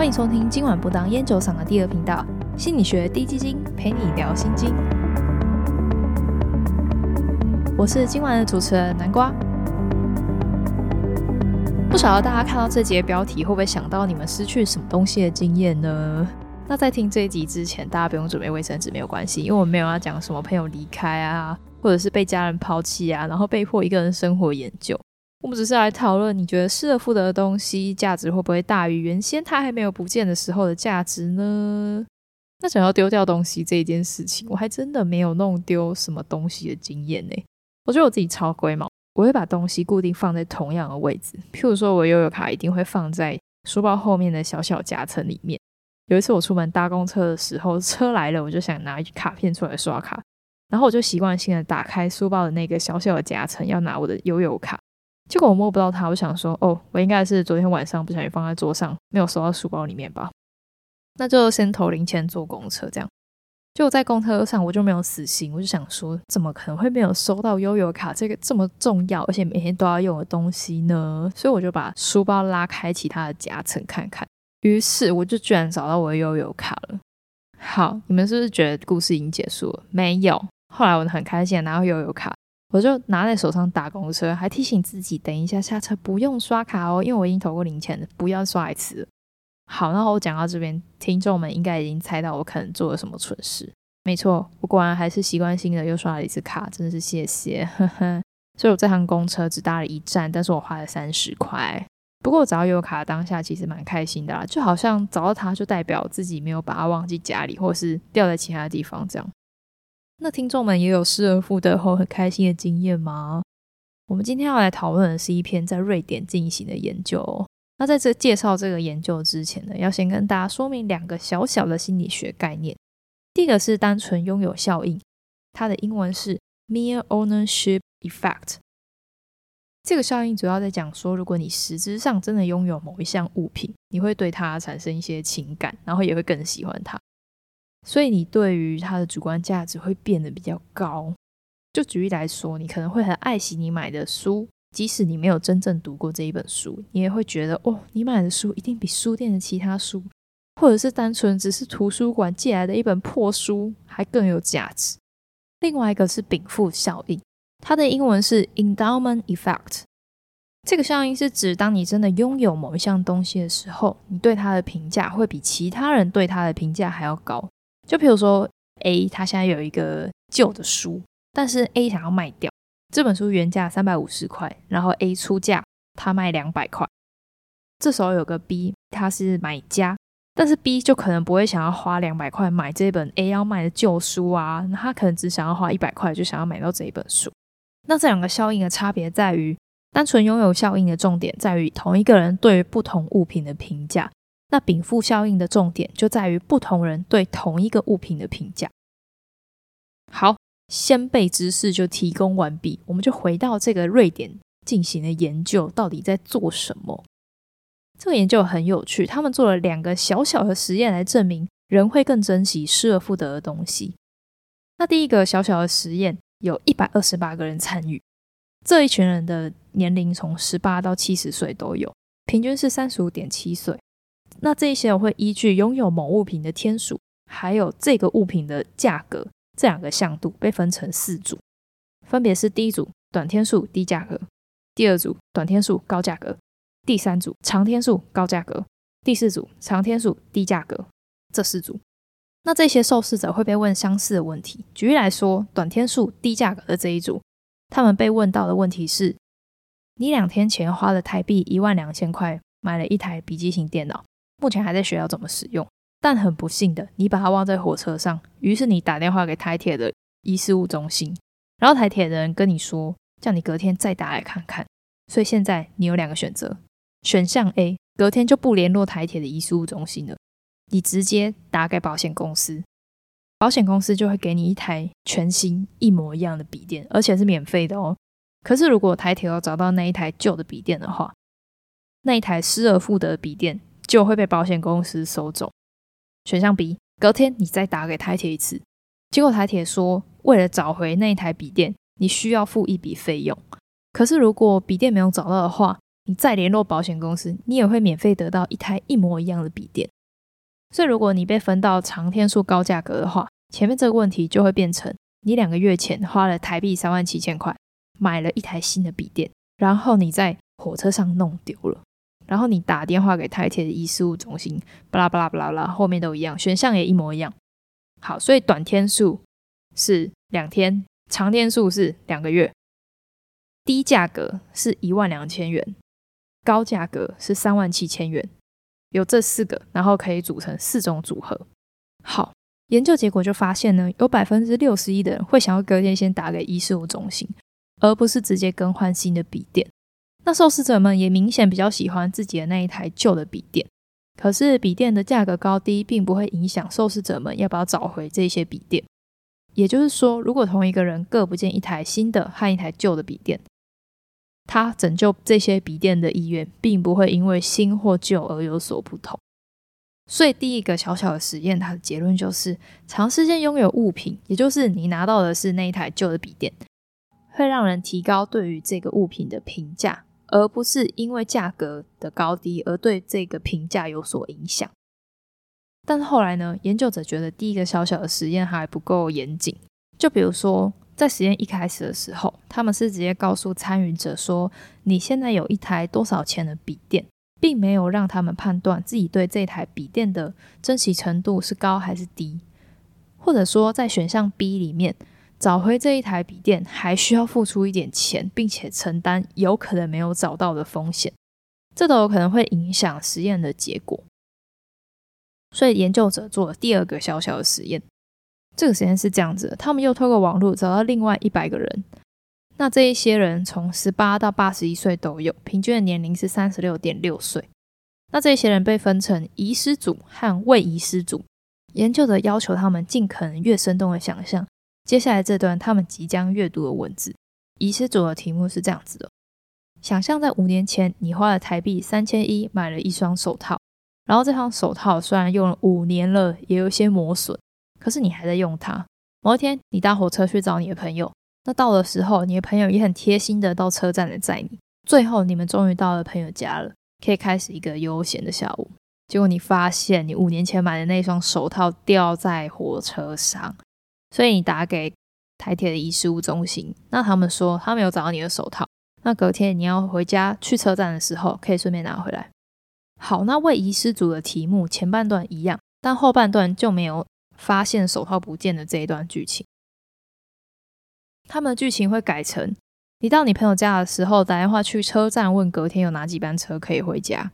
欢迎收听今晚不当烟酒嗓的第二频道心理学低基金，陪你聊心经。我是今晚的主持人南瓜。不晓得大家看到这节标题，会不会想到你们失去什么东西的经验呢？那在听这一集之前，大家不用准备卫生纸，没有关系，因为我们没有要讲什么朋友离开啊，或者是被家人抛弃啊，然后被迫一个人生活研究。我们只是来讨论，你觉得失而复得的东西价值会不会大于原先它还没有不见的时候的价值呢？那想要丢掉东西这一件事情，我还真的没有弄丢什么东西的经验呢。我觉得我自己超龟毛，我会把东西固定放在同样的位置。譬如说，我悠游卡一定会放在书包后面的小小夹层里面。有一次我出门搭公车的时候，车来了，我就想拿卡片出来刷卡，然后我就习惯性的打开书包的那个小小的夹层，要拿我的悠游卡。结果我摸不到它，我想说，哦，我应该是昨天晚上不小心放在桌上，没有收到书包里面吧？那就先投零钱坐公车，这样。就在公车上，我就没有死心，我就想说，怎么可能会没有收到悠游卡这个这么重要，而且每天都要用的东西呢？所以我就把书包拉开其他的夹层看看，于是我就居然找到我的悠游卡了。好，你们是不是觉得故事已经结束了？没有。后来我很开心拿到悠游卡。我就拿在手上打公车，还提醒自己等一下下车不用刷卡哦，因为我已经投过零钱了，不要刷一次。好，然后我讲到这边，听众们应该已经猜到我可能做了什么蠢事。没错，我果然还是习惯性的又刷了一次卡，真的是谢谢。呵呵。所以我这趟公车只搭了一站，但是我花了三十块。不过找到有卡当下其实蛮开心的啦，就好像找到它就代表自己没有把它忘记家里，或是掉在其他地方这样。那听众们也有失而复得后很开心的经验吗？我们今天要来讨论的是一篇在瑞典进行的研究。那在这介绍这个研究之前呢，要先跟大家说明两个小小的心理学概念。第一个是单纯拥有效应，它的英文是 mere ownership effect。这个效应主要在讲说，如果你实质上真的拥有某一项物品，你会对它产生一些情感，然后也会更喜欢它。所以你对于它的主观价值会变得比较高。就举例来说，你可能会很爱惜你买的书，即使你没有真正读过这一本书，你也会觉得哦，你买的书一定比书店的其他书，或者是单纯只是图书馆借来的一本破书还更有价值。另外一个是禀赋效应，它的英文是 endowment effect。这个效应是指，当你真的拥有某一项东西的时候，你对它的评价会比其他人对它的评价还要高。就比如说，A 他现在有一个旧的书，但是 A 想要卖掉这本书，原价三百五十块，然后 A 出价他卖两百块。这时候有个 B，他是买家，但是 B 就可能不会想要花两百块买这本 A 要卖的旧书啊，他可能只想要花一百块就想要买到这一本书。那这两个效应的差别在于，单纯拥有效应的重点在于同一个人对于不同物品的评价。那禀赋效应的重点就在于不同人对同一个物品的评价。好，先辈知识就提供完毕，我们就回到这个瑞典进行的研究，到底在做什么？这个研究很有趣，他们做了两个小小的实验来证明人会更珍惜失而复得的东西。那第一个小小的实验，有一百二十八个人参与，这一群人的年龄从十八到七十岁都有，平均是三十五点七岁。那这一些我会依据拥有某物品的天数，还有这个物品的价格这两个向度被分成四组，分别是第一组短天数低价格，第二组短天数高价格，第三组长天数高价格，第四组长天数低价格。这四组，那这些受试者会被问相似的问题。举例来说，短天数低价格的这一组，他们被问到的问题是：你两天前花了台币一万两千块买了一台笔记型电脑。目前还在学要怎么使用，但很不幸的，你把它忘在火车上。于是你打电话给台铁的遗失物中心，然后台铁的人跟你说，叫你隔天再打来看看。所以现在你有两个选择：选项 A，隔天就不联络台铁的遗失物中心了，你直接打给保险公司，保险公司就会给你一台全新一模一样的笔电，而且是免费的哦。可是如果台铁要找到那一台旧的笔电的话，那一台失而复得的笔电。就会被保险公司收走。选项 B，隔天你再打给台铁一次，结果台铁说，为了找回那一台笔电，你需要付一笔费用。可是如果笔电没有找到的话，你再联络保险公司，你也会免费得到一台一模一样的笔电。所以，如果你被分到长天数高价格的话，前面这个问题就会变成你两个月前花了台币三万七千块买了一台新的笔电，然后你在火车上弄丢了，然后你打电话给台铁的遗失物中心，巴拉巴拉巴拉拉，后面都一样，选项也一模一样。好，所以短天数是两天，长天数是两个月，低价格是一万两千元。高价格是三万七千元，有这四个，然后可以组成四种组合。好，研究结果就发现呢，有百分之六十一的人会想要隔天先打给医事务中心，而不是直接更换新的笔电。那受试者们也明显比较喜欢自己的那一台旧的笔电。可是笔电的价格高低，并不会影响受试者们要不要找回这些笔电。也就是说，如果同一个人各不见一台新的和一台旧的笔电。他拯救这些笔电的意愿，并不会因为新或旧而有所不同。所以，第一个小小的实验，它的结论就是：长时间拥有物品，也就是你拿到的是那一台旧的笔电，会让人提高对于这个物品的评价，而不是因为价格的高低而对这个评价有所影响。但是后来呢，研究者觉得第一个小小的实验还不够严谨。就比如说。在实验一开始的时候，他们是直接告诉参与者说：“你现在有一台多少钱的笔电，并没有让他们判断自己对这台笔电的珍惜程度是高还是低，或者说在选项 B 里面找回这一台笔电还需要付出一点钱，并且承担有可能没有找到的风险，这都有可能会影响实验的结果。所以研究者做了第二个小小的实验。这个实验是这样子，他们又透过网络找到另外一百个人，那这一些人从十八到八十一岁都有，平均的年龄是三十六点六岁。那这些人被分成遗失组和未遗失组，研究者要求他们尽可能越生动的想象接下来这段他们即将阅读的文字。遗失组的题目是这样子的：想象在五年前，你花了台币三千一买了一双手套，然后这双手套虽然用了五年了，也有些磨损。可是你还在用它。某一天，你搭火车去找你的朋友，那到的时候，你的朋友也很贴心的到车站来载你。最后，你们终于到了朋友家了，可以开始一个悠闲的下午。结果你发现，你五年前买的那双手套掉在火车上，所以你打给台铁的遗失物中心，那他们说他没有找到你的手套。那隔天你要回家去车站的时候，可以顺便拿回来。好，那为遗失组的题目前半段一样，但后半段就没有。发现手套不见的这一段剧情，他们的剧情会改成：你到你朋友家的时候，打电话去车站问隔天有哪几班车可以回家。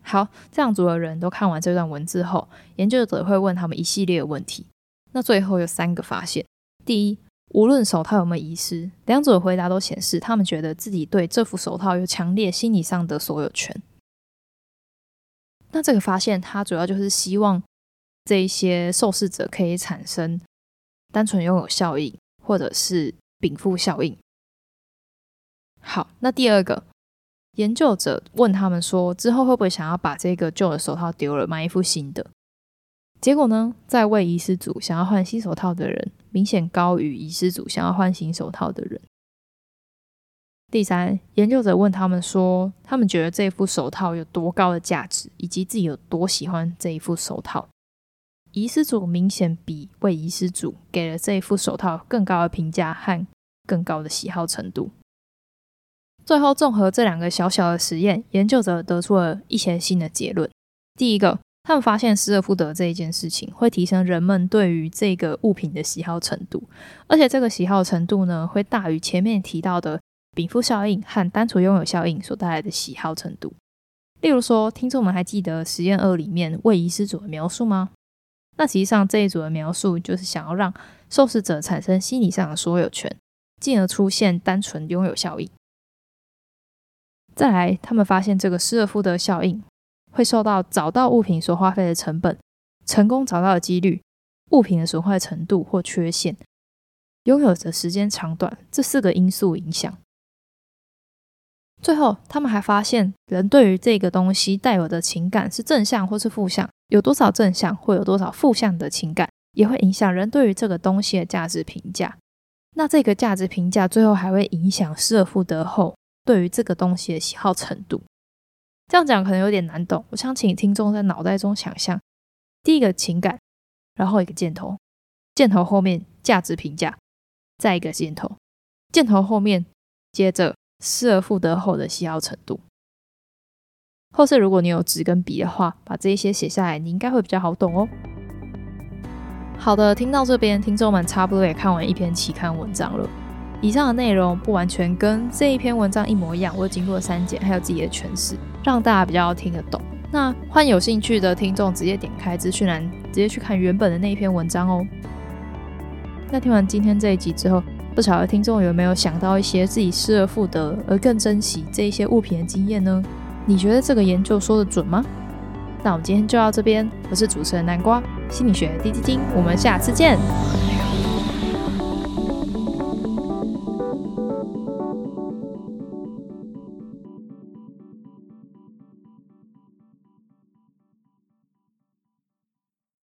好，这样组的人都看完这段文字后，研究者会问他们一系列的问题。那最后有三个发现：第一，无论手套有没有遗失，两组的回答都显示他们觉得自己对这副手套有强烈心理上的所有权。那这个发现，它主要就是希望。这一些受试者可以产生单纯拥有效应，或者是禀赋效应。好，那第二个研究者问他们说，之后会不会想要把这个旧的手套丢了，买一副新的？结果呢，在为遗失组想要换新手套的人，明显高于遗失组想要换新手套的人。第三，研究者问他们说，他们觉得这副手套有多高的价值，以及自己有多喜欢这一副手套。遗失组明显比未遗失组给了这一副手套更高的评价和更高的喜好程度。最后，综合这两个小小的实验，研究者得出了一些新的结论。第一个，他们发现失而复得这一件事情会提升人们对于这个物品的喜好程度，而且这个喜好程度呢，会大于前面提到的禀赋效应和单纯拥有效应所带来的喜好程度。例如说，听众们还记得实验二里面未遗失组的描述吗？那实际上这一组的描述就是想要让受试者产生心理上的所有权，进而出现单纯拥有效应。再来，他们发现这个失而复得效应会受到找到物品所花费的成本、成功找到的几率、物品的损坏程度或缺陷、拥有的时间长短这四个因素影响。最后，他们还发现，人对于这个东西带有的情感是正向或是负向，有多少正向或有多少负向的情感，也会影响人对于这个东西的价值评价。那这个价值评价最后还会影响失而复得后对于这个东西的喜好程度。这样讲可能有点难懂，我想请听众在脑袋中想象：第一个情感，然后一个箭头，箭头后面价值评价，再一个箭头，箭头后面接着失而复得后的喜好程度。后世如果你有纸跟笔的话，把这一些写下来，你应该会比较好懂哦。好的，听到这边，听众们差不多也看完一篇期刊文章了。以上的内容不完全跟这一篇文章一模一样，我经过删减，还有自己的诠释，让大家比较听得懂。那欢有兴趣的听众直接点开资讯栏，直接去看原本的那一篇文章哦。那听完今天这一集之后，不晓得听众有没有想到一些自己失而复得而更珍惜这一些物品的经验呢？你觉得这个研究说的准吗？那我们今天就到这边，我是主持人南瓜心理学滴滴丁，我们下次见。